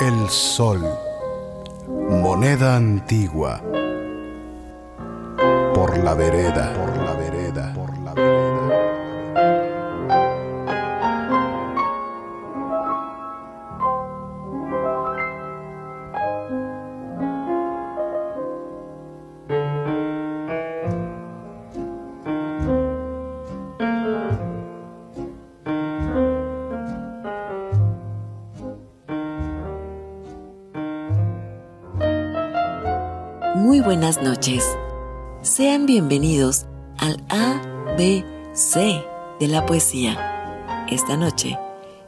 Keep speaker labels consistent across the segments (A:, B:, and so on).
A: el sol, moneda antigua, por la vereda,
B: buenas noches. Sean bienvenidos al ABC de la poesía. Esta noche,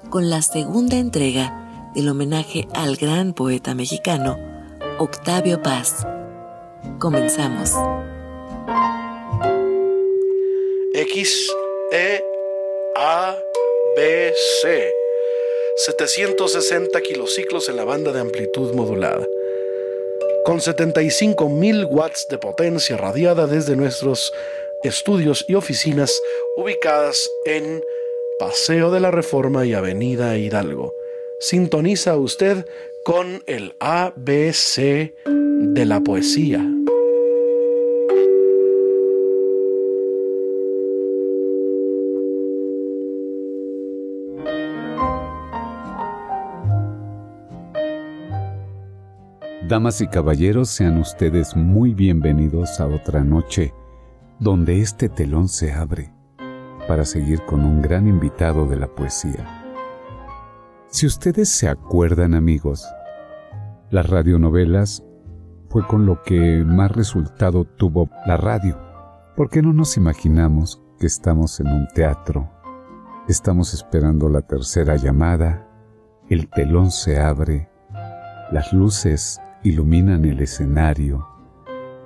B: con la segunda entrega del homenaje al gran poeta mexicano, Octavio Paz. Comenzamos.
C: X, E, A, B, C. 760 kilociclos en la banda de amplitud modulada. Con 75.000 watts de potencia radiada desde nuestros estudios y oficinas ubicadas en Paseo de la Reforma y Avenida Hidalgo. Sintoniza usted con el ABC de la poesía.
D: Damas y caballeros, sean ustedes muy bienvenidos a otra noche donde este telón se abre para seguir con un gran invitado de la poesía. Si ustedes se acuerdan amigos, las radionovelas fue con lo que más resultado tuvo la radio. ¿Por qué no nos imaginamos que estamos en un teatro? Estamos esperando la tercera llamada, el telón se abre, las luces iluminan el escenario,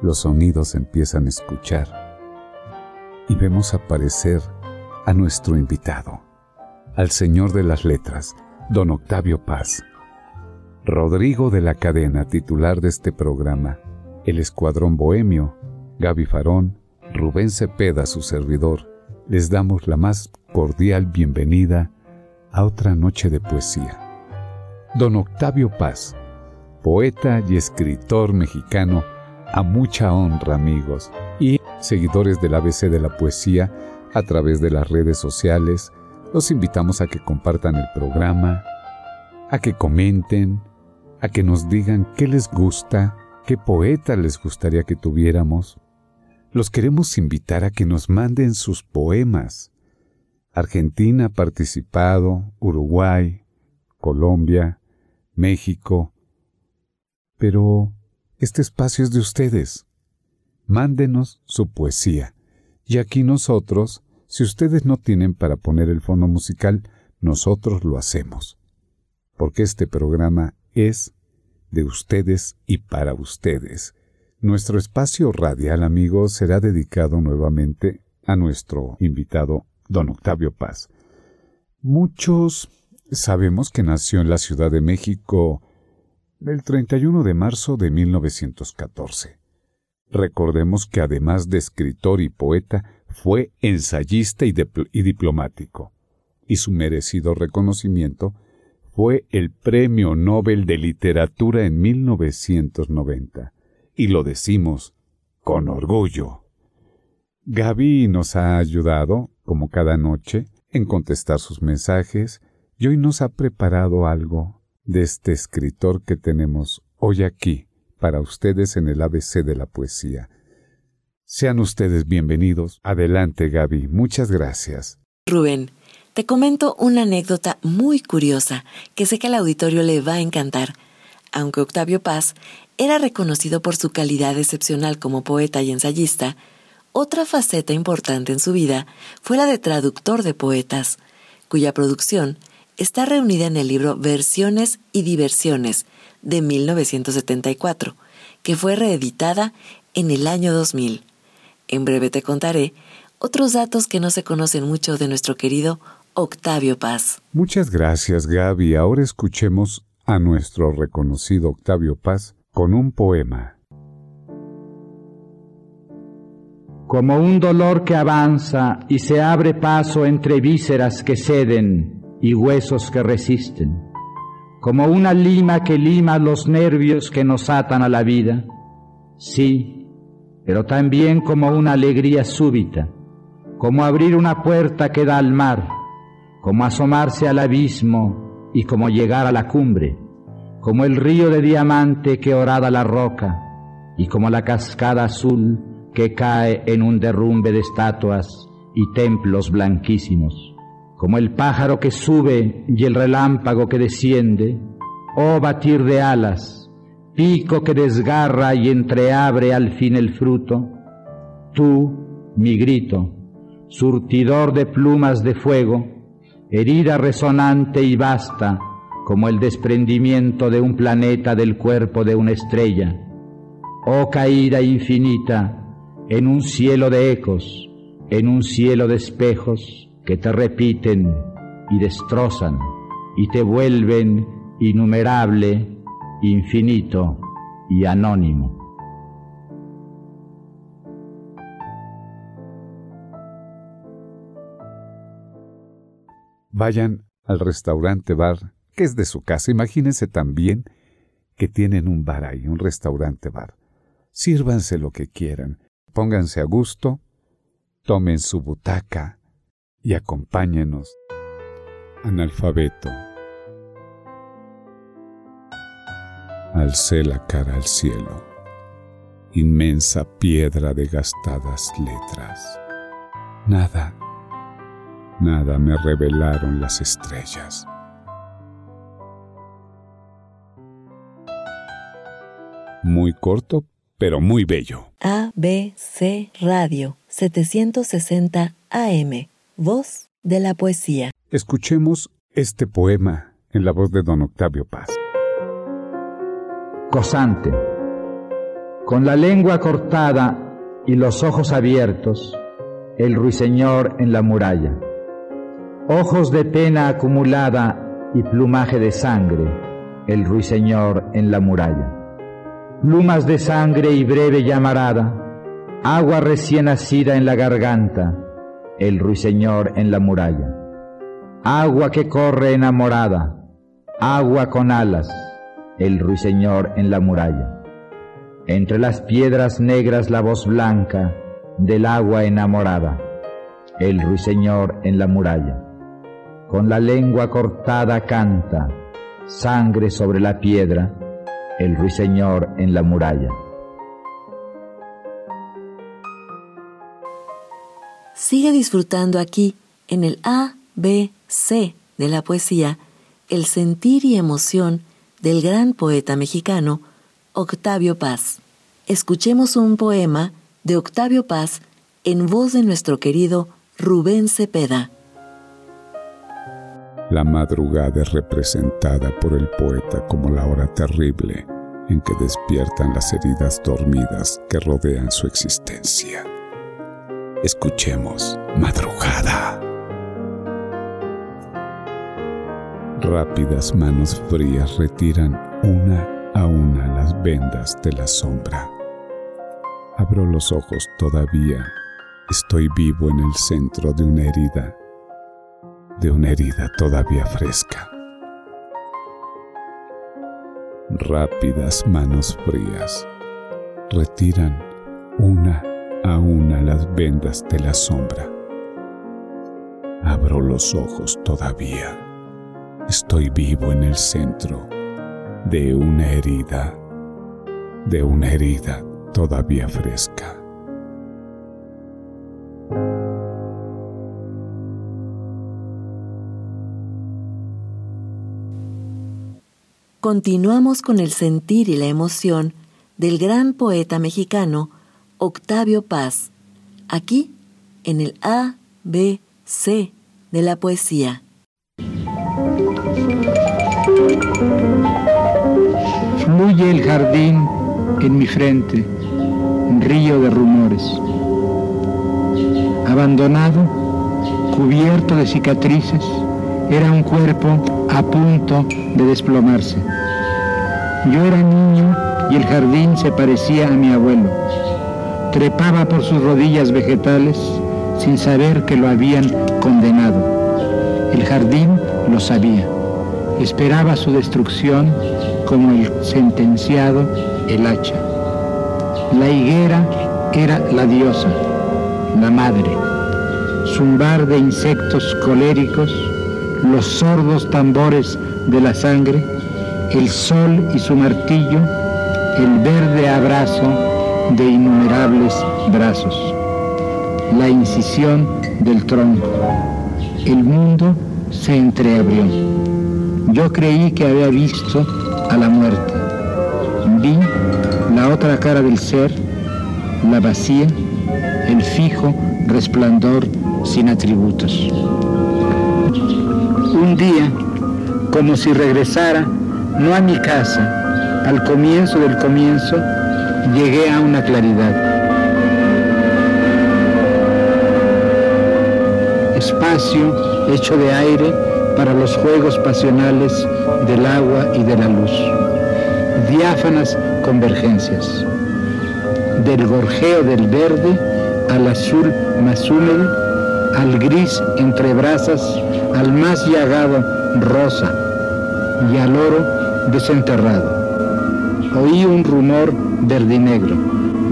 D: los sonidos empiezan a escuchar y vemos aparecer a nuestro invitado, al señor de las letras, don Octavio Paz. Rodrigo de la Cadena, titular de este programa, el Escuadrón Bohemio, Gaby Farón, Rubén Cepeda, su servidor, les damos la más cordial bienvenida a otra noche de poesía. Don Octavio Paz, poeta y escritor mexicano, a mucha honra amigos y seguidores del ABC de la poesía a través de las redes sociales, los invitamos a que compartan el programa, a que comenten, a que nos digan qué les gusta, qué poeta les gustaría que tuviéramos. Los queremos invitar a que nos manden sus poemas. Argentina ha participado, Uruguay, Colombia, México, pero este espacio es de ustedes. Mándenos su poesía. Y aquí nosotros, si ustedes no tienen para poner el fondo musical, nosotros lo hacemos. Porque este programa es de ustedes y para ustedes. Nuestro espacio radial, amigos, será dedicado nuevamente a nuestro invitado, don Octavio Paz. Muchos sabemos que nació en la Ciudad de México el 31 de marzo de 1914. Recordemos que además de escritor y poeta, fue ensayista y, y diplomático, y su merecido reconocimiento fue el Premio Nobel de Literatura en 1990, y lo decimos con orgullo. Gaby nos ha ayudado, como cada noche, en contestar sus mensajes y hoy nos ha preparado algo de este escritor que tenemos hoy aquí para ustedes en el ABC de la poesía. Sean ustedes bienvenidos. Adelante, Gaby. Muchas gracias.
B: Rubén, te comento una anécdota muy curiosa que sé que al auditorio le va a encantar. Aunque Octavio Paz era reconocido por su calidad excepcional como poeta y ensayista, otra faceta importante en su vida fue la de traductor de poetas, cuya producción está reunida en el libro Versiones y Diversiones de 1974, que fue reeditada en el año 2000. En breve te contaré otros datos que no se conocen mucho de nuestro querido Octavio Paz.
D: Muchas gracias Gaby. Ahora escuchemos a nuestro reconocido Octavio Paz con un poema.
E: Como un dolor que avanza y se abre paso entre vísceras que ceden y huesos que resisten. Como una lima que lima los nervios que nos atan a la vida. Sí, pero también como una alegría súbita, como abrir una puerta que da al mar, como asomarse al abismo y como llegar a la cumbre, como el río de diamante que orada la roca y como la cascada azul que cae en un derrumbe de estatuas y templos blanquísimos, como el pájaro que sube y el relámpago que desciende, oh batir de alas, pico que desgarra y entreabre al fin el fruto, tú, mi grito, surtidor de plumas de fuego, herida resonante y vasta, como el desprendimiento de un planeta del cuerpo de una estrella, oh caída infinita, en un cielo de ecos, en un cielo de espejos que te repiten y destrozan y te vuelven innumerable infinito y anónimo.
D: Vayan al restaurante bar, que es de su casa. Imagínense también que tienen un bar ahí, un restaurante bar. Sírvanse lo que quieran, pónganse a gusto, tomen su butaca y acompáñenos. Analfabeto. Alcé la cara al cielo, inmensa piedra de gastadas letras. Nada, nada me revelaron las estrellas. Muy corto, pero muy bello.
B: ABC Radio 760 AM, voz de la poesía.
D: Escuchemos este poema en la voz de don Octavio Paz.
E: Cosante. Con la lengua cortada y los ojos abiertos, el ruiseñor en la muralla. Ojos de pena acumulada y plumaje de sangre, el ruiseñor en la muralla. Plumas de sangre y breve llamarada, agua recién nacida en la garganta, el ruiseñor en la muralla. Agua que corre enamorada, agua con alas, el ruiseñor en la muralla. Entre las piedras negras la voz blanca del agua enamorada, el ruiseñor en la muralla. Con la lengua cortada canta, sangre sobre la piedra, el ruiseñor en la muralla.
B: Sigue disfrutando aquí, en el A, B, C de la poesía, el sentir y emoción del gran poeta mexicano Octavio Paz. Escuchemos un poema de Octavio Paz en voz de nuestro querido Rubén Cepeda.
D: La madrugada es representada por el poeta como la hora terrible en que despiertan las heridas dormidas que rodean su existencia. Escuchemos Madrugada. Rápidas manos frías retiran una a una las vendas de la sombra. Abro los ojos todavía. Estoy vivo en el centro de una herida, de una herida todavía fresca. Rápidas manos frías retiran una a una las vendas de la sombra. Abro los ojos todavía. Estoy vivo en el centro de una herida, de una herida todavía fresca.
B: Continuamos con el sentir y la emoción del gran poeta mexicano Octavio Paz, aquí en el A, B, C de la poesía.
F: Fluye el jardín en mi frente, río de rumores. Abandonado, cubierto de cicatrices, era un cuerpo a punto de desplomarse. Yo era niño y el jardín se parecía a mi abuelo. Trepaba por sus rodillas vegetales sin saber que lo habían condenado. El jardín lo sabía. Esperaba su destrucción como el sentenciado el hacha. La higuera era la diosa, la madre. Zumbar de insectos coléricos, los sordos tambores de la sangre, el sol y su martillo, el verde abrazo de innumerables brazos, la incisión del tronco. El mundo se entreabrió. Yo creí que había visto a la muerte. Vi la otra cara del ser, la vacía, el fijo resplandor sin atributos. Un día, como si regresara, no a mi casa, al comienzo del comienzo, llegué a una claridad. Espacio hecho de aire para los juegos pasionales del agua y de la luz. Diáfanas convergencias. Del gorjeo del verde al azul más húmedo, al gris entre brasas, al más llagado rosa y al oro desenterrado. Oí un rumor verdinegro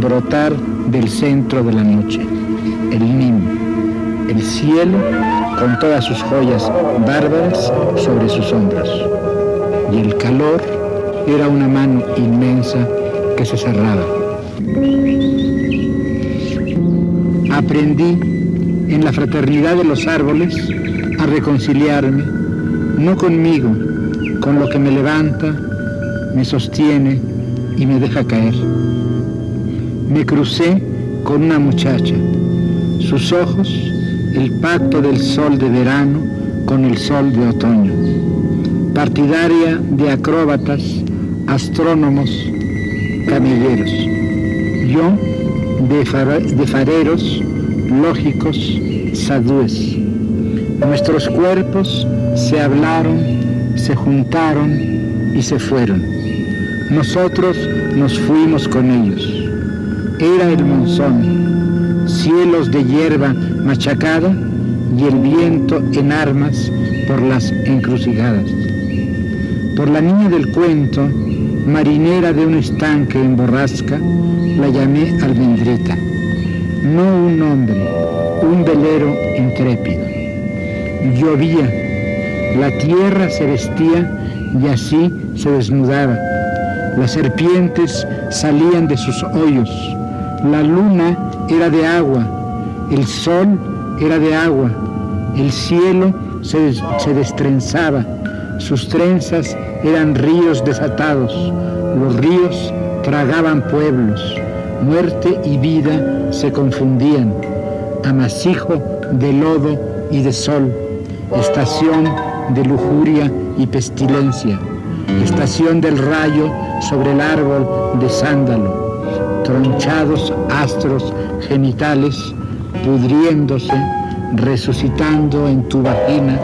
F: brotar del centro de la noche, el nim, el cielo con todas sus joyas bárbaras sobre sus hombros. Y el calor era una mano inmensa que se cerraba. Aprendí en la fraternidad de los árboles a reconciliarme, no conmigo, con lo que me levanta, me sostiene y me deja caer. Me crucé con una muchacha, sus ojos el pacto del sol de verano con el sol de otoño, partidaria de acróbatas, astrónomos, camilleros, yo de, de fareros, lógicos, sadúes. Nuestros cuerpos se hablaron, se juntaron y se fueron. Nosotros nos fuimos con ellos. Era el monzón, cielos de hierba machacada y el viento en armas por las encrucijadas. Por la niña del cuento, marinera de un estanque en borrasca, la llamé almendrita. No un hombre, un velero intrépido. Llovía, la tierra se vestía y así se desnudaba. Las serpientes salían de sus hoyos. La luna era de agua, el sol era de agua, el cielo se, se destrenzaba, sus trenzas eran ríos desatados, los ríos tragaban pueblos, muerte y vida se confundían, amasijo de lodo y de sol, estación de lujuria y pestilencia, estación del rayo sobre el árbol de sándalo, tronchados astros genitales, pudriéndose, resucitando en tu vagina,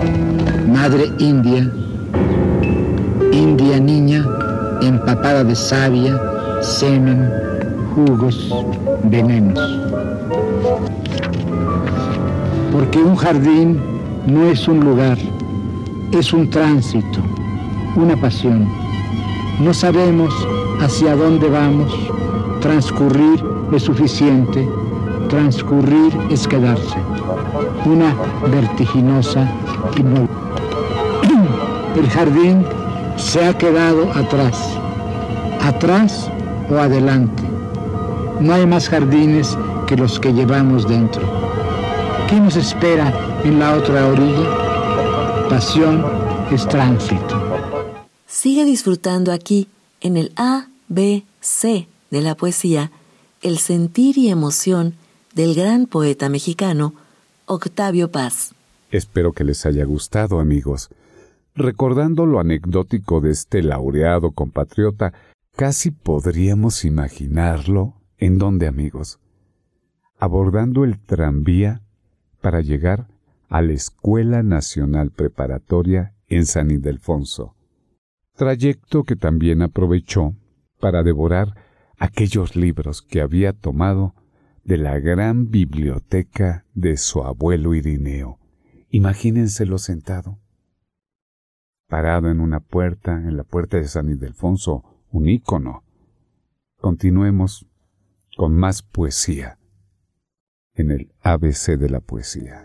F: madre india, india niña, empapada de savia, semen,
E: jugos, venenos. Porque un jardín no es un lugar, es un tránsito, una pasión. No sabemos hacia dónde vamos, transcurrir es suficiente, transcurrir es quedarse. Una vertiginosa El jardín se ha quedado atrás, atrás o adelante. No hay más jardines que los que llevamos dentro. ¿Qué nos espera en la otra orilla? Pasión es tránsito.
B: Sigue disfrutando aquí, en el A, B, C de la poesía, el sentir y emoción del gran poeta mexicano Octavio Paz.
D: Espero que les haya gustado, amigos. Recordando lo anecdótico de este laureado compatriota, casi podríamos imaginarlo en dónde, amigos, abordando el tranvía para llegar a la Escuela Nacional Preparatoria en San Ildefonso, trayecto que también aprovechó para devorar aquellos libros que había tomado de la gran biblioteca de su abuelo Irineo. Imagínenselo sentado, parado en una puerta, en la puerta de San Ildefonso, un ícono. Continuemos con más poesía en el ABC de la poesía.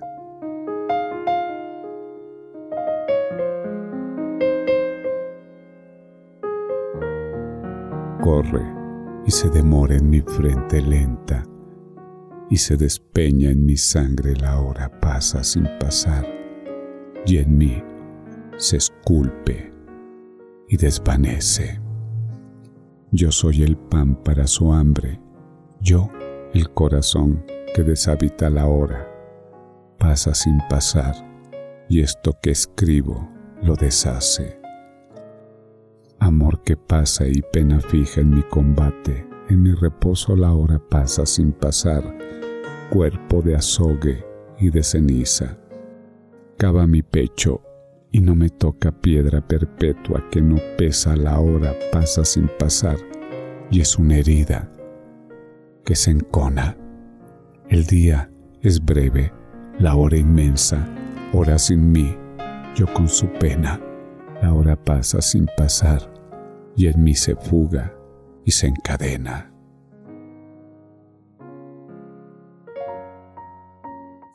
D: Corre y se demora en mi frente lenta y se despeña en mi sangre la hora pasa sin pasar y en mí se esculpe y desvanece. Yo soy el pan para su hambre, yo el corazón que deshabita la hora, pasa sin pasar, y esto que escribo lo deshace. Amor que pasa y pena fija en mi combate, en mi reposo la hora pasa sin pasar, cuerpo de azogue y de ceniza. Cava mi pecho y no me toca piedra perpetua que no pesa. La hora, pasa sin pasar, y es una herida que se encona. El día es breve, la hora inmensa, hora sin mí, yo con su pena, la hora pasa sin pasar, y en mí se fuga y se encadena.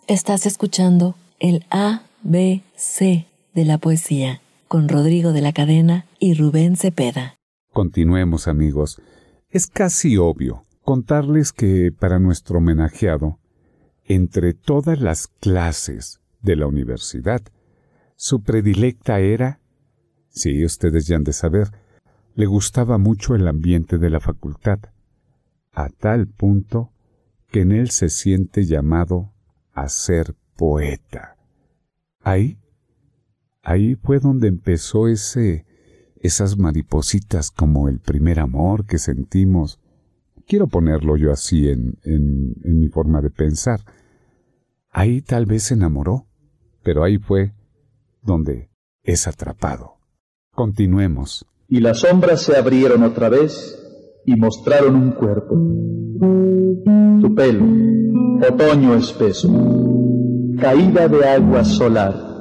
B: Estás escuchando el A, B, C de la poesía con Rodrigo de la Cadena y Rubén Cepeda.
D: Continuemos amigos. Es casi obvio contarles que para nuestro homenajeado, entre todas las clases de la universidad, su predilecta era, si ustedes ya han de saber, le gustaba mucho el ambiente de la facultad, a tal punto que en él se siente llamado a ser poeta. Ahí ahí fue donde empezó ese, esas maripositas como el primer amor que sentimos. Quiero ponerlo yo así en, en mi forma de pensar. Ahí tal vez se enamoró, pero ahí fue donde es atrapado. Continuemos.
G: Y las sombras se abrieron otra vez y mostraron un cuerpo. Tu pelo, otoño espeso, caída de agua solar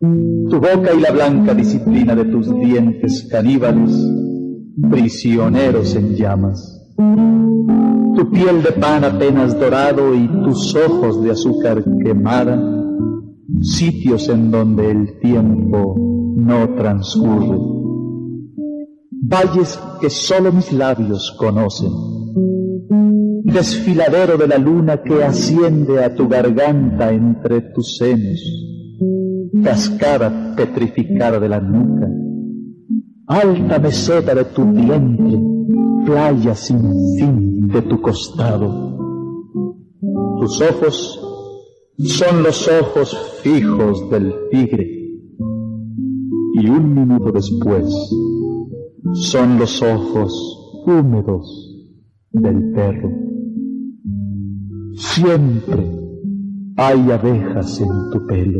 G: tu boca y la blanca disciplina de tus dientes caníbales, prisioneros en llamas. Tu piel de pan apenas dorado y tus ojos de azúcar quemada, sitios en donde el tiempo no transcurre. Valles que solo mis labios conocen. Desfiladero de la luna que asciende a tu garganta entre tus senos cascada petrificada de la nuca, alta meseta de tu vientre, playa sin fin de tu costado. Tus ojos son los ojos fijos del tigre y un minuto después son los ojos húmedos del perro. Siempre hay abejas en tu pelo.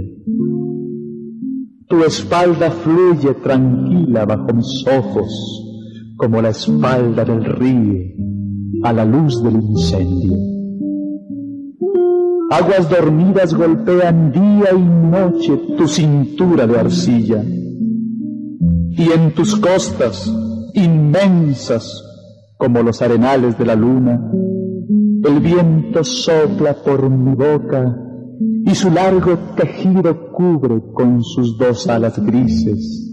G: Tu espalda fluye tranquila bajo mis ojos, como la espalda del río, a la luz del incendio. Aguas dormidas golpean día y noche tu cintura de arcilla y en tus costas inmensas como los arenales de la luna, el viento sopla por mi boca y su largo tejido cubre con sus dos alas grises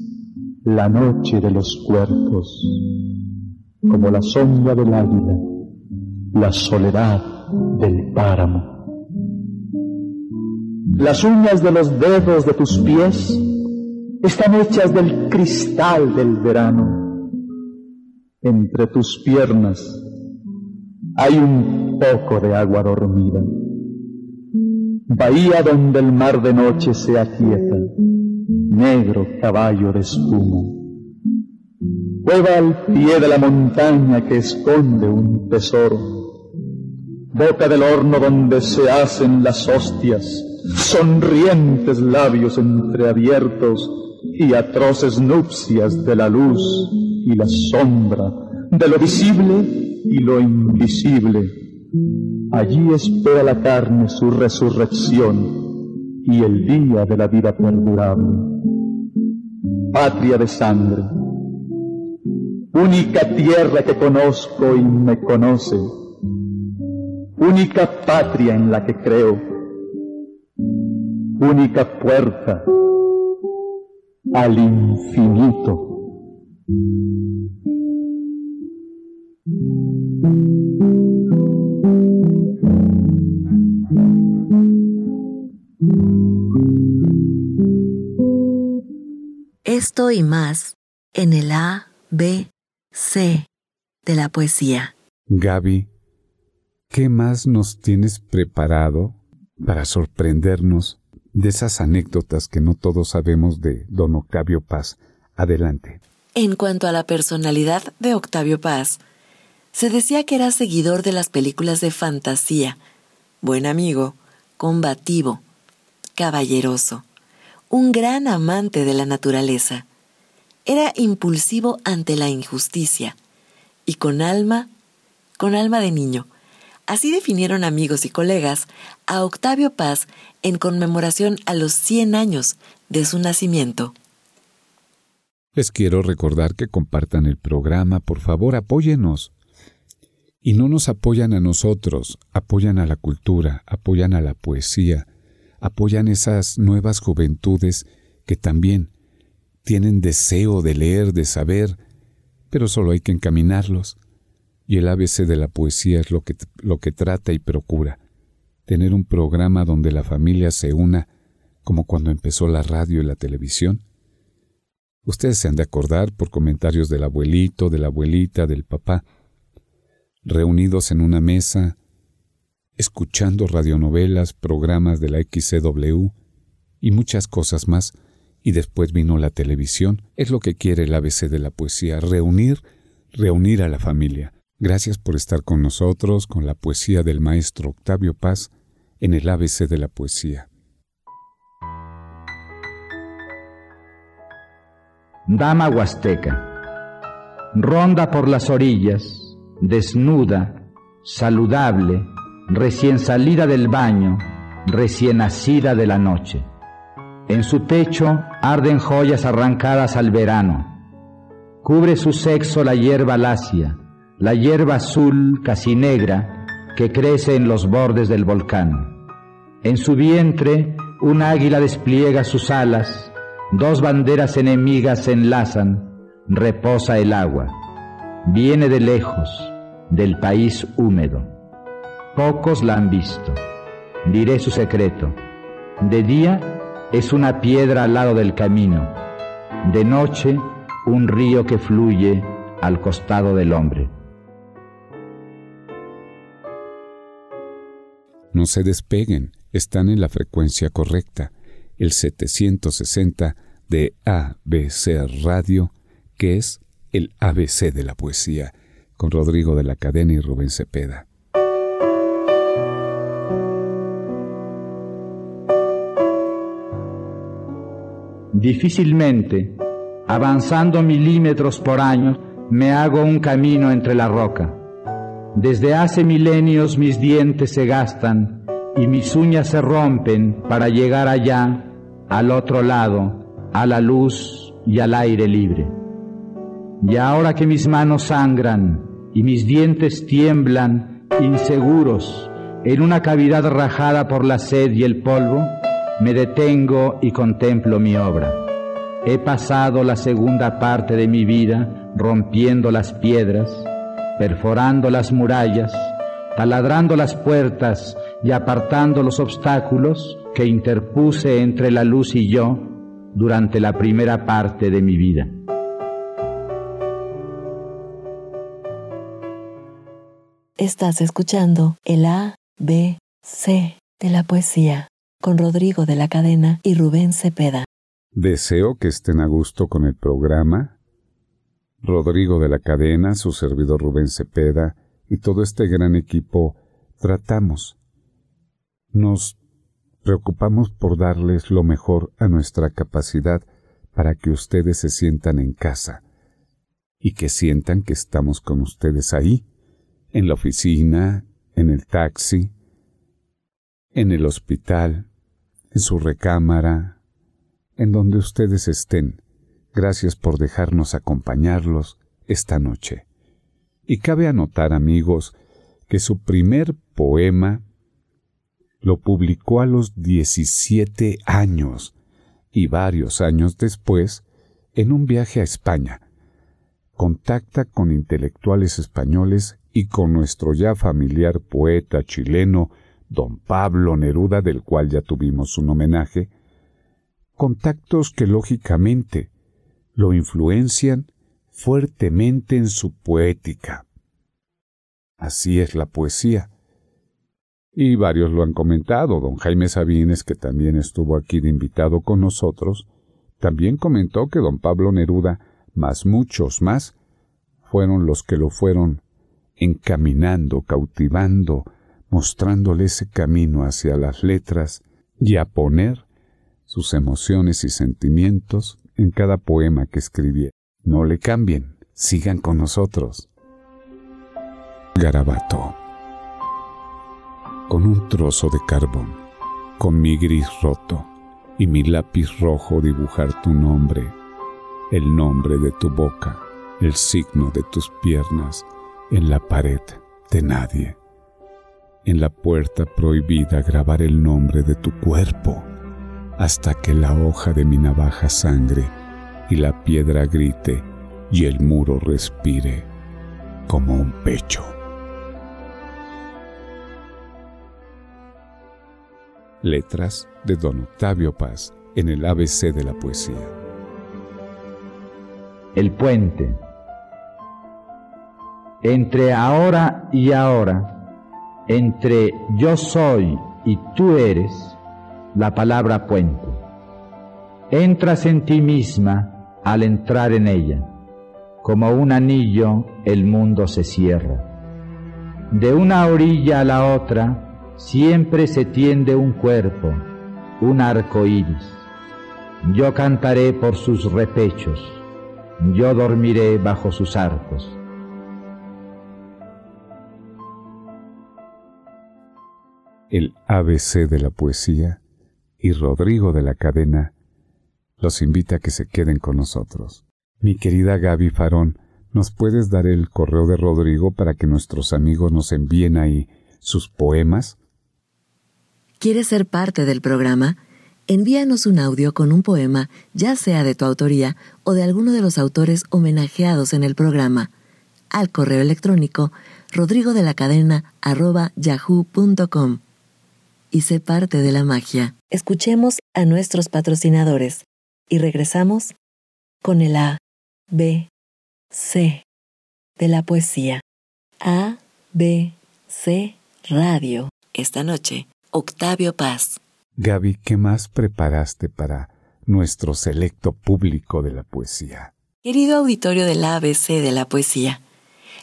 G: la noche de los cuerpos, como la sombra del águila, la soledad del páramo. Las uñas de los dedos de tus pies están hechas del cristal del verano. Entre tus piernas hay un poco de agua dormida. Bahía donde el mar de noche se aquieta, negro caballo de espuma. Cueva al pie de la montaña que esconde un tesoro. Boca del horno donde se hacen las hostias, sonrientes labios entreabiertos y atroces nupcias de la luz y la sombra, de lo visible y lo invisible. Allí espera la carne su resurrección y el día de la vida perdurable. Patria de sangre, única tierra que conozco y me conoce, única patria en la que creo, única puerta al infinito.
B: Esto y más en el A, B, C de la poesía.
D: Gaby, ¿qué más nos tienes preparado para sorprendernos de esas anécdotas que no todos sabemos de don Octavio Paz. Adelante.
B: En cuanto a la personalidad de Octavio Paz, se decía que era seguidor de las películas de fantasía, buen amigo, combativo, caballeroso, un gran amante de la naturaleza. Era impulsivo ante la injusticia y con alma, con alma de niño, Así definieron amigos y colegas a Octavio Paz en conmemoración a los 100 años de su nacimiento.
D: Les quiero recordar que compartan el programa, por favor, apóyenos. Y no nos apoyan a nosotros, apoyan a la cultura, apoyan a la poesía, apoyan esas nuevas juventudes que también tienen deseo de leer, de saber, pero solo hay que encaminarlos. Y el ABC de la poesía es lo que, lo que trata y procura, tener un programa donde la familia se una como cuando empezó la radio y la televisión. Ustedes se han de acordar por comentarios del abuelito, de la abuelita, del papá, reunidos en una mesa, escuchando radionovelas, programas de la XCW y muchas cosas más, y después vino la televisión. Es lo que quiere el ABC de la poesía, reunir, reunir a la familia. Gracias por estar con nosotros con la poesía del maestro Octavio Paz en el ABC de la poesía.
E: Dama Huasteca. Ronda por las orillas, desnuda, saludable, recién salida del baño, recién nacida de la noche. En su techo arden joyas arrancadas al verano. Cubre su sexo la hierba lacia, la hierba azul casi negra que crece en los bordes del volcán. En su vientre un águila despliega sus alas, dos banderas enemigas se enlazan, reposa el agua. Viene de lejos, del país húmedo. Pocos la han visto. Diré su secreto. De día es una piedra al lado del camino. De noche un río que fluye al costado del hombre.
D: No se despeguen, están en la frecuencia correcta, el 760 de ABC Radio, que es el ABC de la poesía, con Rodrigo de la Cadena y Rubén Cepeda.
E: Difícilmente, avanzando milímetros por año, me hago un camino entre la roca Desde hace milenios mis dientes se gastan y mis uñas se rompen para llegar allá, al otro lado, a la luz y al aire libre. Y ahora que mis manos sangran y mis dientes tiemblan, inseguros, en una cavidad rajada por la sed y el polvo, me detengo y contemplo mi obra. He pasado la segunda parte de mi vida rompiendo las piedras, perforando las murallas, taladrando las puertas y apartando los obstáculos que interpuse entre la luz y yo durante la primera parte de mi vida.
B: Estás escuchando el A, B, C de la poesía con Rodrigo de la Cadena y Rubén Cepeda.
D: Deseo que estén a gusto con el programa. Rodrigo de la Cadena, su servidor Rubén Cepeda y todo este gran equipo tratamos. Nos preocupamos por darles lo mejor a nuestra capacidad para que ustedes se sientan en casa y que sientan que estamos con ustedes ahí en la oficina, en el taxi, en el hospital, en su recámara, en donde ustedes estén. Gracias por dejarnos acompañarlos esta noche. Y cabe anotar, amigos, que su primer poema lo publicó a los 17 años y varios años después en un viaje a España. Contacta con intelectuales españoles y con nuestro ya familiar poeta chileno don Pablo Neruda, del cual ya tuvimos un homenaje, contactos que lógicamente lo influencian fuertemente en su poética. Así es la poesía. Y varios lo han comentado. Don Jaime Sabines, que también estuvo aquí de invitado con nosotros, también comentó que don Pablo Neruda, más muchos más, fueron los que lo fueron encaminando, cautivando, mostrándole ese camino hacia las letras y a poner sus emociones y sentimientos en cada poema que escribía. No le cambien, sigan con nosotros. Garabato. Con un trozo de carbón, con mi gris roto y mi lápiz rojo dibujar tu nombre, el nombre de tu boca, el signo de tus piernas en la pared de nadie. En la puerta prohibida grabar el nombre de tu cuerpo hasta que la hoja de mi navaja sangre y la piedra grite y el muro respire como un pecho. Letras de Don Octavio Paz en el ABC de la poesía.
E: El puente. Entre ahora y ahora, entre yo soy y tú eres, la palabra puente. Entras en ti misma al entrar en ella. Como un anillo el mundo se cierra. De una orilla a la otra siempre se tiende un cuerpo, un arco iris. Yo cantaré por sus repechos, yo dormiré bajo sus arcos.
D: El ABC de la poesía y Rodrigo de la cadena los invita a que se queden con nosotros. Mi querida Gaby Farón, ¿nos puedes dar el correo de Rodrigo para que nuestros amigos nos envíen ahí sus poemas?
B: ¿Quieres ser parte del programa? Envíanos un audio con un poema, ya sea de tu autoría o de alguno de los autores homenajeados en el programa, al correo electrónico rodrigo de la cadena yahoo.com. Y sé parte de la magia. Escuchemos a nuestros patrocinadores y regresamos con el A, B, C de la poesía. A, B, C, Radio. Esta noche, Octavio Paz.
D: Gaby, ¿qué más preparaste para nuestro selecto público de la poesía?
B: Querido auditorio del ABC de la poesía,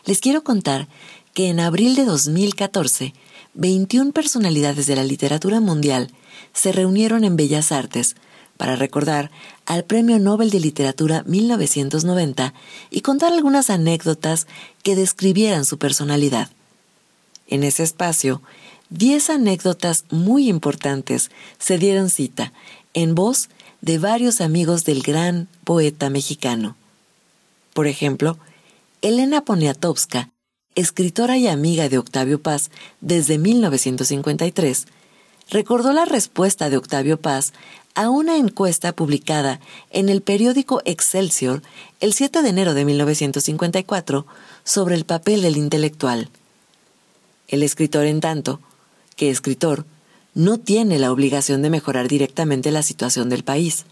B: les quiero contar que en abril de 2014, 21 personalidades de la literatura mundial se reunieron en Bellas Artes para recordar al Premio Nobel de Literatura 1990 y contar algunas anécdotas que describieran su personalidad. En ese espacio, diez anécdotas muy importantes se dieron cita en voz de varios amigos del gran poeta mexicano. Por ejemplo, Elena Poniatowska, escritora y amiga de Octavio Paz desde 1953, recordó la respuesta de Octavio Paz a una encuesta publicada en el periódico Excelsior el 7 de enero de 1954 sobre el papel del intelectual. El escritor, en tanto, que escritor, no tiene la obligación de mejorar directamente la situación del país.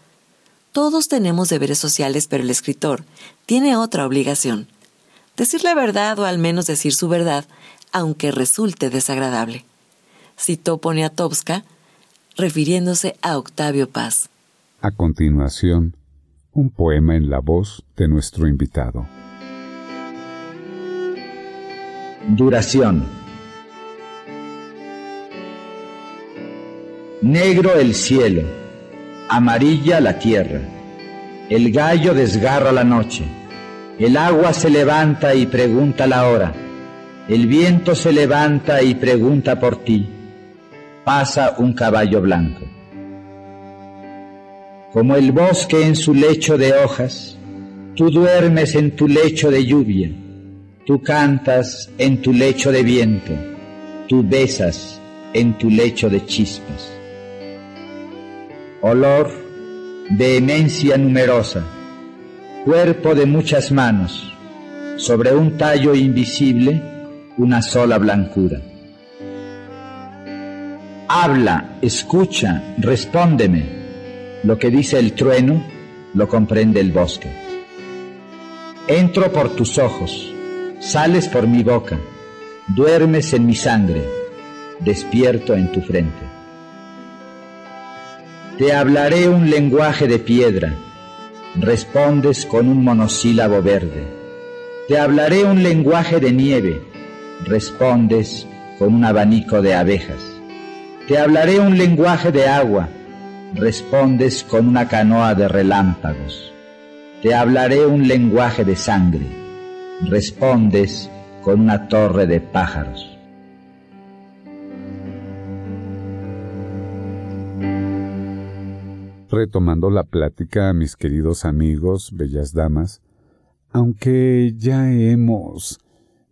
B: Todos tenemos deberes sociales, pero el escritor tiene otra obligación. Decir la verdad o al menos decir su verdad, aunque resulte desagradable. Citó Poniatowska, refiriéndose a Octavio Paz.
D: A continuación, un poema en la voz de nuestro invitado.
E: Duración. Negro el cielo, amarilla la tierra, el gallo desgarra la noche, el agua se levanta y pregunta la hora, el viento se levanta y pregunta por ti. Pasa un caballo blanco. Como el bosque en su lecho de hojas, tú duermes en tu lecho de lluvia, tú cantas en tu lecho de viento, tú besas en tu lecho de chispas. Olor, vehemencia numerosa, cuerpo de muchas manos, sobre un tallo invisible una sola blancura. Habla, escucha, respóndeme. Lo que dice el trueno lo comprende el bosque. Entro por tus ojos, sales por mi boca, duermes en mi sangre, despierto en tu frente. Te hablaré un lenguaje de piedra, respondes con un monosílabo verde. Te hablaré un lenguaje de nieve, respondes con un abanico de abejas. Te hablaré un lenguaje de agua, respondes con una canoa de relámpagos. Te hablaré un lenguaje de sangre, respondes con una torre de pájaros.
D: Retomando la plática, mis queridos amigos, bellas damas, aunque ya hemos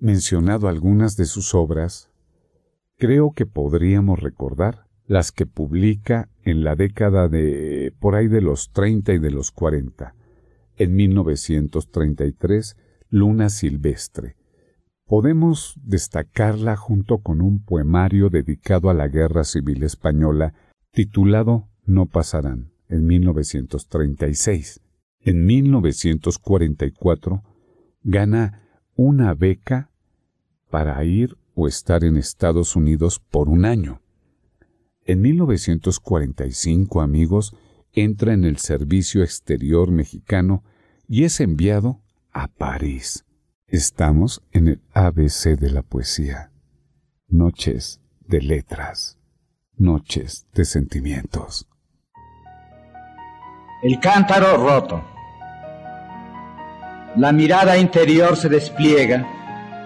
D: mencionado algunas de sus obras, creo que podríamos recordar las que publica en la década de por ahí de los 30 y de los 40. En 1933, Luna Silvestre. Podemos destacarla junto con un poemario dedicado a la Guerra Civil Española titulado No pasarán, en 1936. En 1944 gana una beca para ir o estar en Estados Unidos por un año. En 1945, amigos, entra en el Servicio Exterior Mexicano y es enviado a París. Estamos en el ABC de la poesía. Noches de letras. Noches de sentimientos.
E: El cántaro roto. La mirada interior se despliega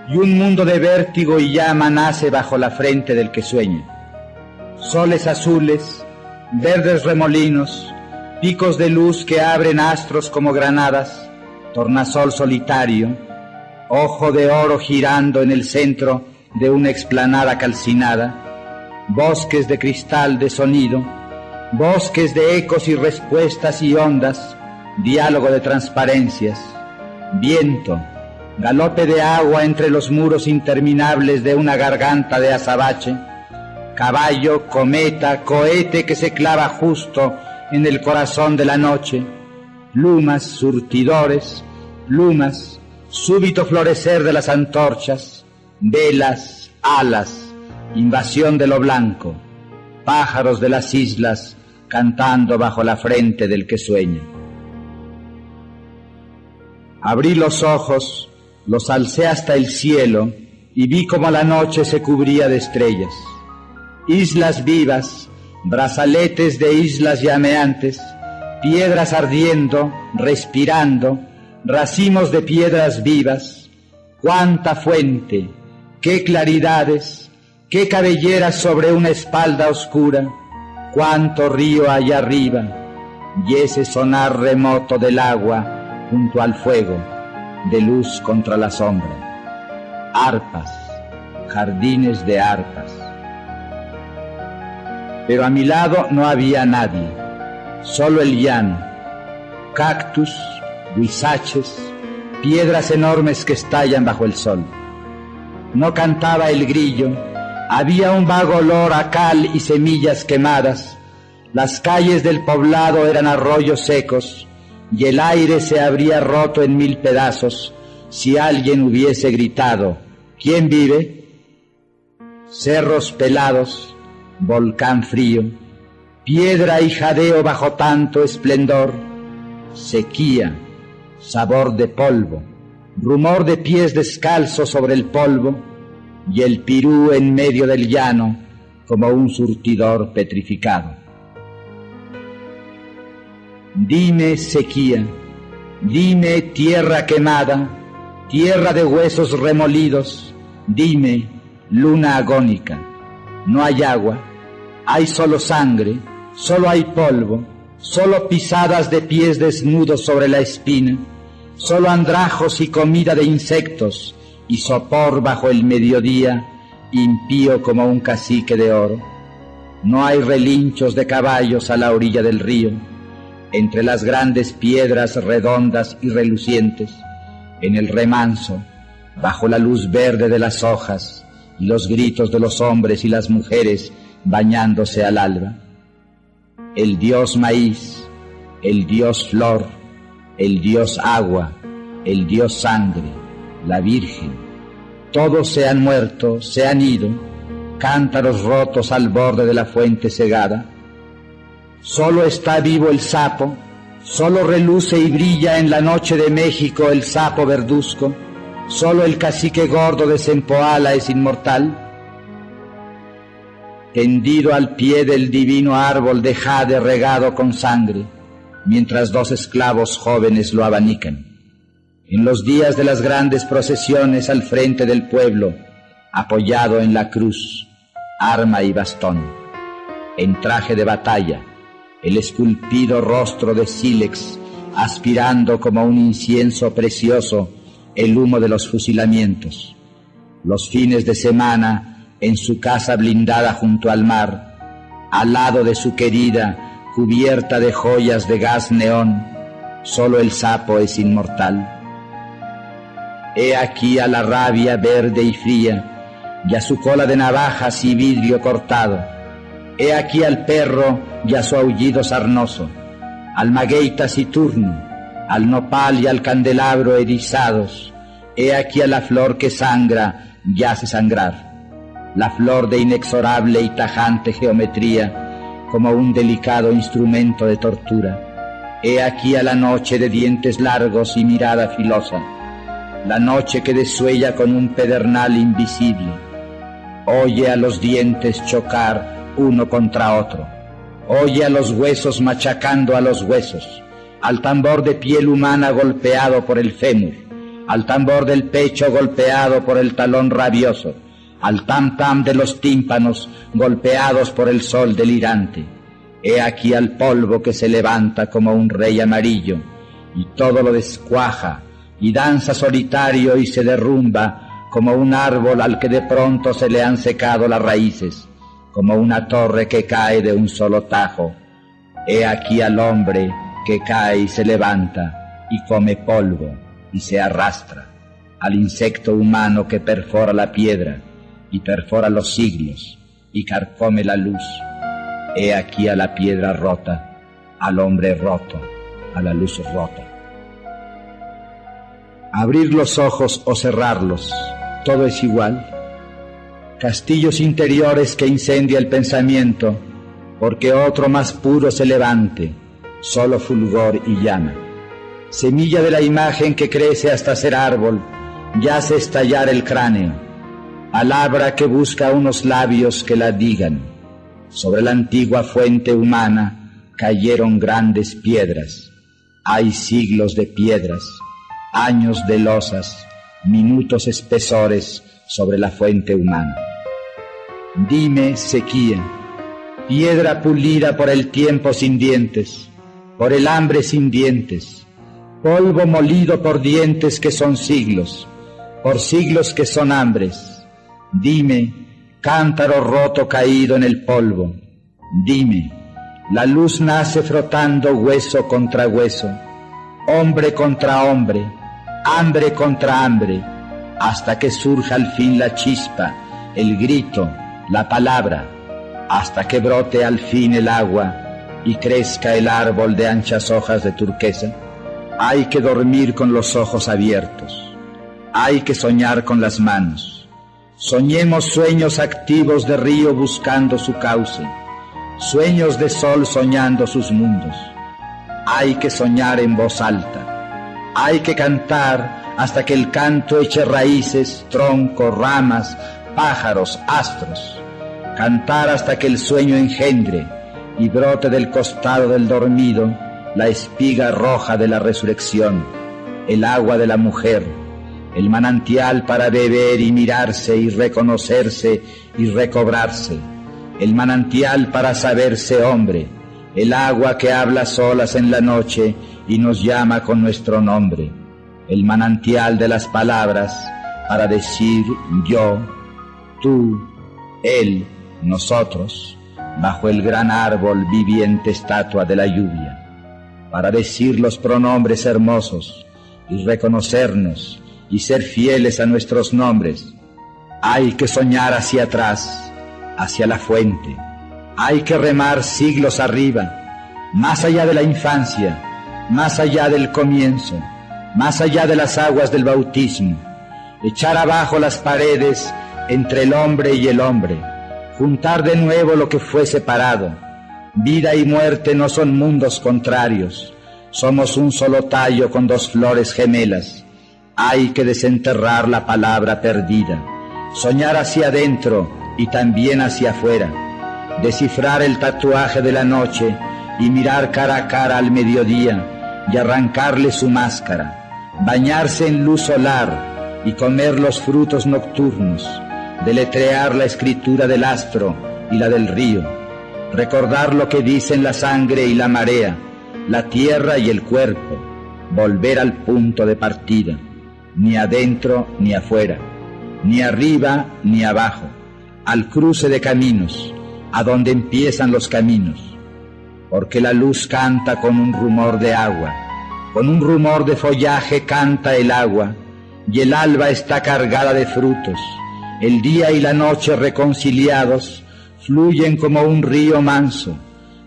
E: y un mundo de vértigo y llama nace bajo la frente del que sueña. Soles azules, verdes remolinos, picos de luz que abren astros como granadas, tornasol solitario, ojo de oro girando en el centro de una explanada calcinada, bosques de cristal de sonido, bosques de ecos y respuestas y ondas, diálogo de transparencias, viento, galope de agua entre los muros interminables de una garganta de azabache, caballo, cometa, cohete que se clava justo en el corazón de la noche, lumas, surtidores, lumas, súbito florecer de las antorchas, velas, alas, invasión de lo blanco, pájaros de las islas cantando bajo la frente del que sueña. Abrí los ojos, los alcé hasta el cielo y vi como la noche se cubría de estrellas. Islas vivas, brazaletes de islas llameantes, piedras ardiendo, respirando, racimos de piedras vivas, cuánta fuente, qué claridades, qué cabelleras sobre una espalda oscura, cuánto río allá arriba, y ese sonar remoto del agua junto al fuego, de luz contra la sombra. Arpas, jardines de arpas. Pero a mi lado no había nadie, solo el llano, cactus, huizaches, piedras enormes que estallan bajo el sol. No cantaba el grillo, había un vago olor a cal y semillas quemadas. Las calles del poblado eran arroyos secos y el aire se habría roto en mil pedazos si alguien hubiese gritado, ¿quién vive? Cerros pelados, volcán frío, piedra y jadeo bajo tanto esplendor, sequía, sabor de polvo, rumor de pies descalzos sobre el polvo y el pirú en medio del llano como un surtidor petrificado. Dime sequía, dime tierra quemada, tierra de huesos remolidos, dime luna agónica. No hay agua, hay solo sangre, solo hay polvo, solo pisadas de pies desnudos sobre la espina, solo andrajos y comida de insectos, y sopor bajo el mediodía, impío como un cacique de oro. No hay relinchos de caballos a la orilla del río, entre las grandes piedras redondas y relucientes, en el remanso, bajo la luz verde de las hojas y los gritos de los hombres y las mujeres bañándose al alba. El dios maíz, el dios flor, el dios agua, el dios sangre, la Virgen. Todos se han muerto, se han ido, cántaros rotos al borde de la fuente cegada. Solo está vivo el sapo, solo reluce y brilla en la noche de México el sapo verduzco, solo el cacique gordo de Sempoala es inmortal. Tendido al pie del divino árbol de jade regado con sangre, mientras dos esclavos jóvenes lo abanican en los días de las grandes procesiones al frente del pueblo, apoyado en la cruz, arma y bastón, en traje de batalla, el esculpido rostro de sílex, aspirando como un incienso precioso el humo de los fusilamientos. Los fines de semana, en su casa blindada junto al mar, al lado de su querida, cubierta de joyas de gas neón, solo el sapo es inmortal. He aquí a la rabia verde y fría, y a su cola de navajas y vidrio cortado. He aquí al perro y a su aullido sarnoso, al maguey taciturno, al nopal y al candelabro erizados. He aquí a la flor que sangra y hace sangrar, la flor de inexorable y tajante geometría, como un delicado instrumento de tortura. He aquí a la noche de dientes largos y mirada filosa la noche que desuella con un pedernal invisible. Oye a los dientes chocar uno contra otro. Oye a los huesos machacando a los huesos, al tambor de piel humana golpeado por el fémur, al tambor del pecho golpeado por el talón rabioso, al tam tam de los tímpanos golpeados por el sol delirante. He aquí al polvo que se levanta como un rey amarillo, y todo lo descuaja, y danza solitario y se derrumba como un árbol al que de pronto se le han secado las raíces, como una torre que cae de un solo tajo. He aquí al hombre que cae y se levanta y come polvo y se arrastra, al insecto humano que perfora la piedra y perfora los siglos y carcome la luz. He aquí a la piedra rota, al hombre roto, a la luz rota. Abrir los ojos o cerrarlos, todo es igual. Castillos interiores que incendia el pensamiento, porque otro más puro se levante, solo fulgor y llama. Semilla de la imagen que crece hasta ser árbol, ya yace estallar el cráneo. Palabra que busca unos labios que la digan. Sobre la antigua fuente humana cayeron grandes piedras. Hay siglos de piedras años de losas, minutos espesores, sobre la fuente humana. Dime, sequía, piedra pulida por el tiempo sin dientes, por el hambre sin dientes, polvo molido por dientes que son siglos, por siglos que son hambres. Dime, cántaro roto caído en el polvo, dime, la luz nace frotando hueso contra hueso, hombre contra hombre, hambre contra hambre, hasta que surja al fin la chispa, el grito, la palabra, hasta que brote al fin el agua y crezca el árbol de anchas hojas de turquesa. Hay que dormir con los ojos abiertos, hay que soñar con las manos. Soñemos sueños activos de río buscando su cauce, sueños de sol soñando sus mundos. Hay que soñar en voz alta, hay que cantar hasta que el canto eche raíces, troncos, ramas, pájaros, astros. Cantar hasta que el sueño engendre y brote del costado del dormido la espiga roja de la resurrección, el agua de la mujer, el manantial para beber y mirarse y reconocerse y recobrarse, el manantial para saberse hombre, el agua que habla solas en la noche y nos llama con nuestro nombre, el manantial de las palabras para decir yo, tú, él, nosotros, bajo el gran árbol viviente estatua de la lluvia, para decir los pronombres hermosos y reconocernos y ser fieles a nuestros nombres. Hay que soñar hacia atrás, hacia la fuente. Hay que remar siglos arriba, más allá de la infancia, más allá del comienzo, más allá de las aguas del bautismo. Echar abajo las paredes entre el hombre y el hombre, juntar de nuevo lo que fue separado. Vida y muerte no son mundos contrarios, somos un solo tallo con dos flores gemelas. Hay que desenterrar la palabra perdida, soñar hacia adentro y también hacia afuera, descifrar el tatuaje de la noche y mirar cara a cara al mediodía y arrancarle su máscara, bañarse en luz solar y comer los frutos nocturnos, deletrear la escritura del astro y la del río, recordar lo que dicen la sangre y la marea, la tierra y el cuerpo, volver al punto de partida, ni adentro ni afuera, ni arriba ni abajo, al cruce de caminos, a donde empiezan los caminos, porque la luz canta con un rumor de agua, con un rumor de follaje canta el agua, y el alba está cargada de frutos, el día y la noche reconciliados fluyen como un río manso.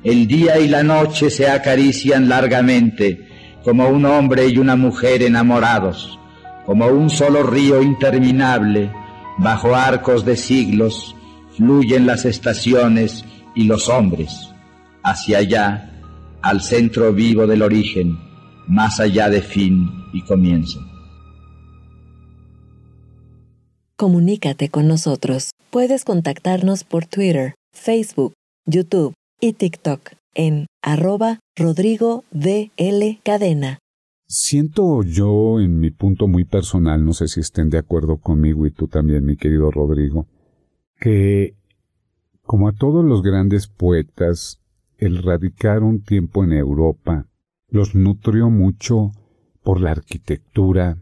E: El día y la noche se acarician largamente como un hombre y una mujer enamorados, como un solo río interminable. Bajo arcos de siglos fluyen las estaciones y los hombres. Hacia allá, al centro vivo del origen, más allá de fin y comienzo.
B: Comunícate con nosotros. Puedes contactarnos por Twitter, Facebook, YouTube y TikTok en arroba Rodrigo DL Cadena.
D: Siento yo en mi punto muy personal, no sé si estén de acuerdo conmigo y tú también, mi querido Rodrigo, que como a todos los grandes poetas, el radicar un tiempo en Europa los nutrió mucho por la arquitectura,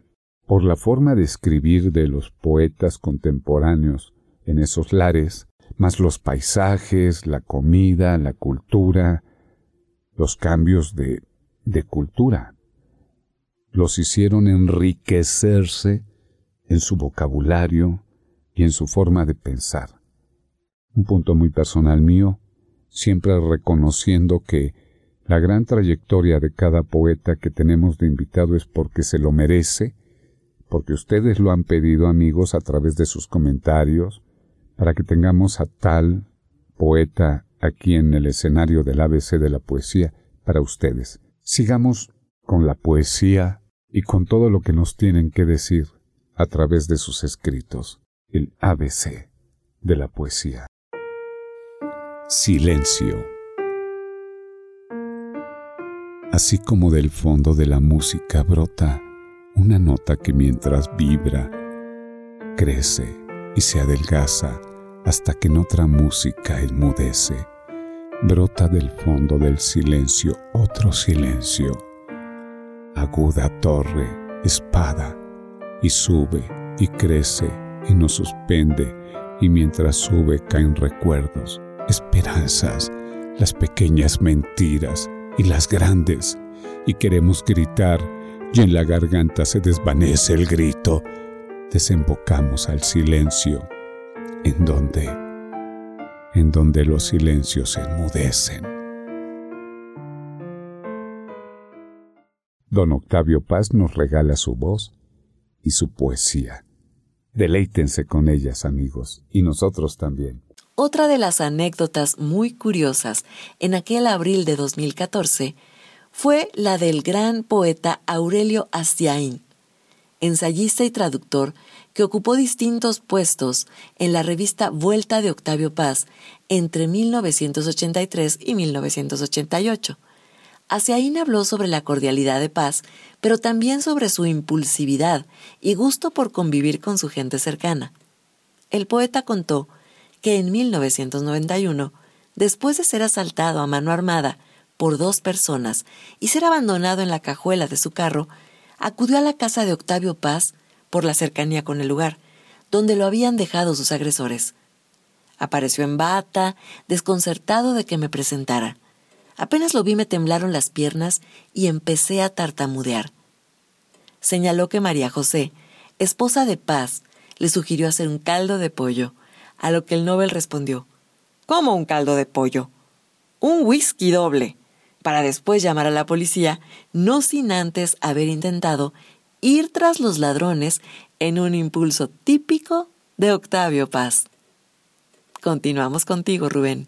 D: por la forma de escribir de los poetas contemporáneos en esos lares, más los paisajes, la comida, la cultura, los cambios de, de cultura. Los hicieron enriquecerse en su vocabulario y en su forma de pensar. Un punto muy personal mío, siempre reconociendo que la gran trayectoria de cada poeta que tenemos de invitado es porque se lo merece, porque ustedes lo han pedido amigos a través de sus comentarios, para que tengamos a tal poeta aquí en el escenario del ABC de la poesía para ustedes. Sigamos con la poesía y con todo lo que nos tienen que decir a través de sus escritos, el ABC de la poesía. Silencio. Así como del fondo de la música brota una nota que mientras vibra, crece y se adelgaza hasta que en otra música enmudece. Brota del fondo del silencio otro silencio. Aguda torre, espada, y sube y crece y nos suspende, y mientras sube caen recuerdos, esperanzas, las pequeñas mentiras y las grandes, y queremos gritar, y en la garganta se desvanece el grito. Desembocamos al silencio, en donde, en donde los silencios se enmudecen. Don Octavio Paz nos regala su voz y su poesía. Deleítense con ellas, amigos, y nosotros también.
B: Otra de las anécdotas muy curiosas en aquel abril de 2014 fue la del gran poeta Aurelio Astiaín, ensayista y traductor que ocupó distintos puestos en la revista Vuelta de Octavio Paz entre 1983 y 1988. Astiaín habló sobre la cordialidad de Paz, pero también sobre su impulsividad y gusto por convivir con su gente cercana. El poeta contó que en 1991, después de ser asaltado a mano armada por dos personas y ser abandonado en la cajuela de su carro, acudió a la casa de Octavio Paz por la cercanía con el lugar, donde lo habían dejado sus agresores. Apareció en bata, desconcertado de que me presentara. Apenas lo vi me temblaron las piernas y empecé a tartamudear. Señaló que María José, esposa de Paz, le sugirió hacer un caldo de pollo, a lo que el Nobel respondió, ¿Cómo un caldo de pollo? Un whisky doble para después llamar a la policía, no sin antes haber intentado ir tras los ladrones en un impulso típico de Octavio Paz. Continuamos contigo, Rubén.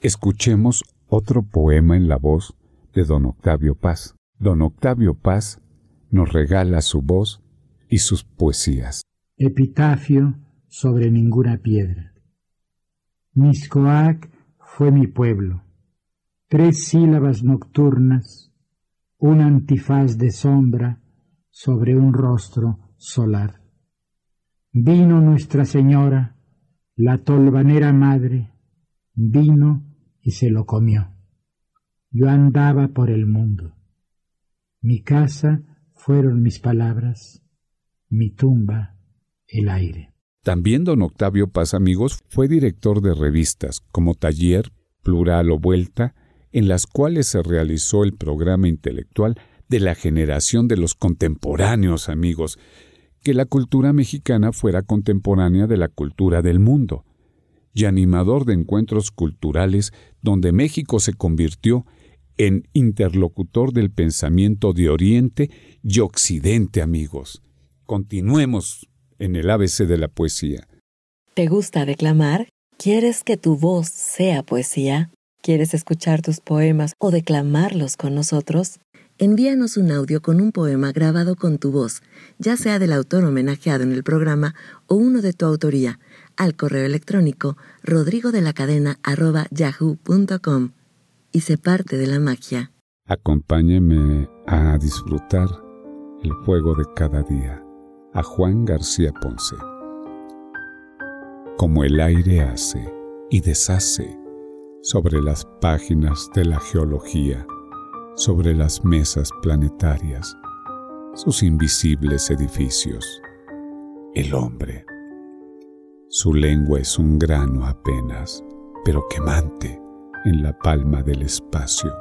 D: Escuchemos otro poema en la voz de don Octavio Paz. Don Octavio Paz nos regala su voz y sus poesías.
E: Epitafio sobre ninguna piedra. Miscoac fue mi pueblo tres sílabas nocturnas, un antifaz de sombra sobre un rostro solar. Vino Nuestra Señora, la tolvanera madre, vino y se lo comió. Yo andaba por el mundo. Mi casa fueron mis palabras, mi tumba el aire.
D: También don Octavio Paz Amigos fue director de revistas como Taller, Plural o Vuelta, en las cuales se realizó el programa intelectual de la generación de los contemporáneos amigos, que la cultura mexicana fuera contemporánea de la cultura del mundo, y animador de encuentros culturales donde México se convirtió en interlocutor del pensamiento de Oriente y Occidente, amigos. Continuemos en el ABC de la poesía.
B: ¿Te gusta declamar? ¿Quieres que tu voz sea poesía? ¿Quieres escuchar tus poemas o declamarlos con nosotros? Envíanos un audio con un poema grabado con tu voz, ya sea del autor homenajeado en el programa o uno de tu autoría, al correo electrónico rodrigo de la cadena yahoo.com y se parte de la magia.
D: Acompáñeme a disfrutar el fuego de cada día. A Juan García Ponce. Como el aire hace y deshace sobre las páginas de la geología, sobre las mesas planetarias, sus invisibles edificios. El hombre. Su lengua es un grano apenas, pero quemante en la palma del espacio.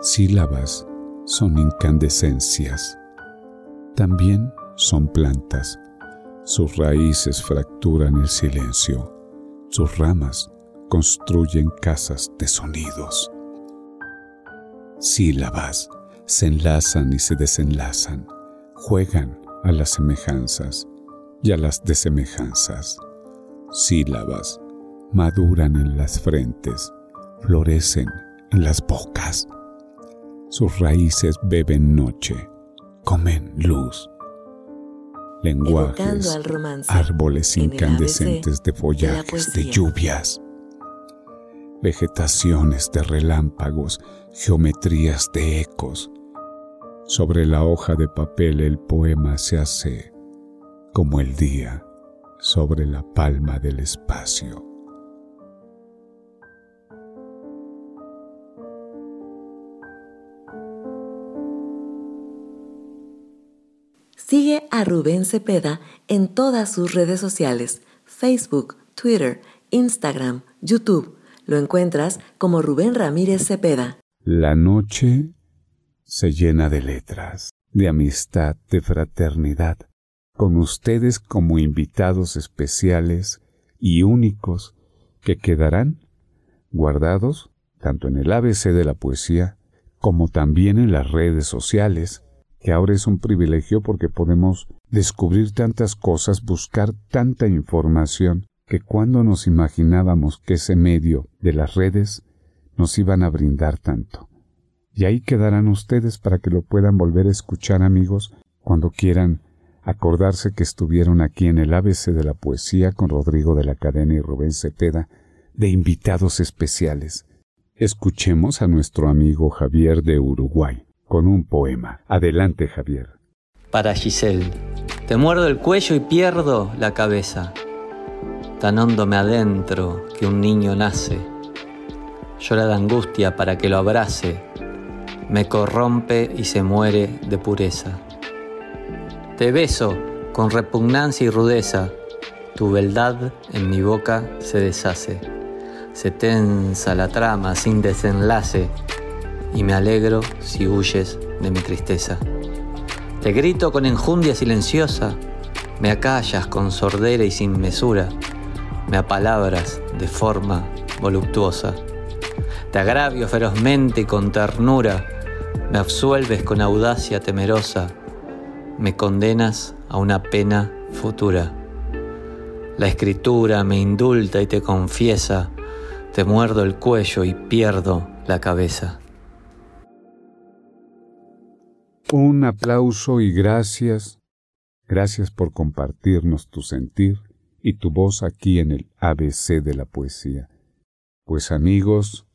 D: Sílabas son incandescencias. También son plantas. Sus raíces fracturan el silencio. Sus ramas construyen casas de sonidos. Sílabas se enlazan y se desenlazan, juegan a las semejanzas y a las desemejanzas. Sílabas maduran en las frentes, florecen en las bocas. Sus raíces beben noche, comen luz. Lenguajes, árboles incandescentes de follajes, de lluvias vegetaciones de relámpagos, geometrías de ecos. Sobre la hoja de papel el poema se hace como el día, sobre la palma del espacio.
B: Sigue a Rubén Cepeda en todas sus redes sociales, Facebook, Twitter, Instagram, YouTube. Lo encuentras como Rubén Ramírez Cepeda.
D: La noche se llena de letras, de amistad, de fraternidad, con ustedes como invitados especiales y únicos que quedarán guardados tanto en el ABC de la poesía como también en las redes sociales que ahora es un privilegio porque podemos descubrir tantas cosas, buscar tanta información, que cuando nos imaginábamos que ese medio de las redes nos iban a brindar tanto. Y ahí quedarán ustedes para que lo puedan volver a escuchar amigos cuando quieran acordarse que estuvieron aquí en el ABC de la poesía con Rodrigo de la Cadena y Rubén Cepeda de invitados especiales. Escuchemos a nuestro amigo Javier de Uruguay con un poema. Adelante, Javier.
H: Para Giselle, te muerdo el cuello y pierdo la cabeza. Tan hondo me adentro que un niño nace. Llora de angustia para que lo abrace. Me corrompe y se muere de pureza. Te beso con repugnancia y rudeza. Tu beldad en mi boca se deshace. Se tensa la trama sin desenlace y me alegro si huyes de mi tristeza. Te grito con enjundia silenciosa, me acallas con sordera y sin mesura, me apalabras de forma voluptuosa. Te agravio ferozmente y con ternura, me absuelves con audacia temerosa, me condenas a una pena futura. La escritura me indulta y te confiesa, te muerdo el cuello y pierdo la cabeza.
D: Un aplauso y gracias. Gracias por compartirnos tu sentir y tu voz aquí en el ABC de la poesía. Pues amigos,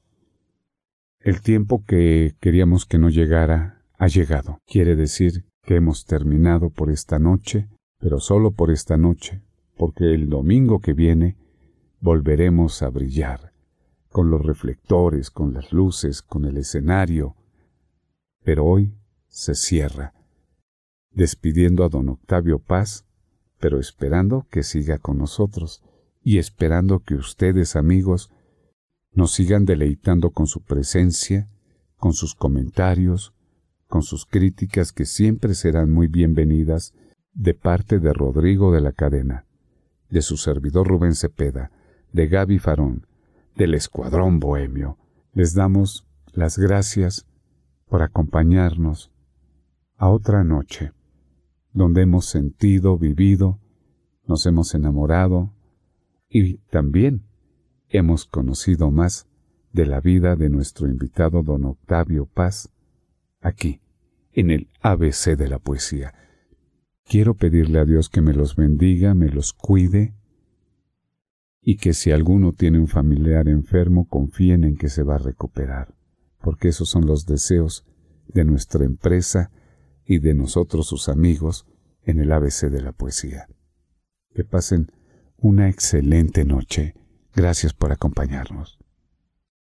D: el tiempo que queríamos que no llegara ha llegado. Quiere decir que hemos terminado por esta noche, pero solo por esta noche, porque el domingo que viene volveremos a brillar, con los reflectores, con las luces, con el escenario. Pero hoy se cierra, despidiendo a don Octavio Paz, pero esperando que siga con nosotros y esperando que ustedes, amigos, nos sigan deleitando con su presencia, con sus comentarios, con sus críticas que siempre serán muy bienvenidas de parte de Rodrigo de la Cadena, de su servidor Rubén Cepeda, de Gaby Farón, del Escuadrón Bohemio. Les damos las gracias por acompañarnos a otra noche, donde hemos sentido, vivido, nos hemos enamorado y también hemos conocido más de la vida de nuestro invitado don Octavio Paz, aquí, en el ABC de la poesía. Quiero pedirle a Dios que me los bendiga, me los cuide, y que si alguno tiene un familiar enfermo, confíen en que se va a recuperar, porque esos son los deseos de nuestra empresa y de nosotros sus amigos en el ABC de la poesía. Que pasen una excelente noche. Gracias por acompañarnos.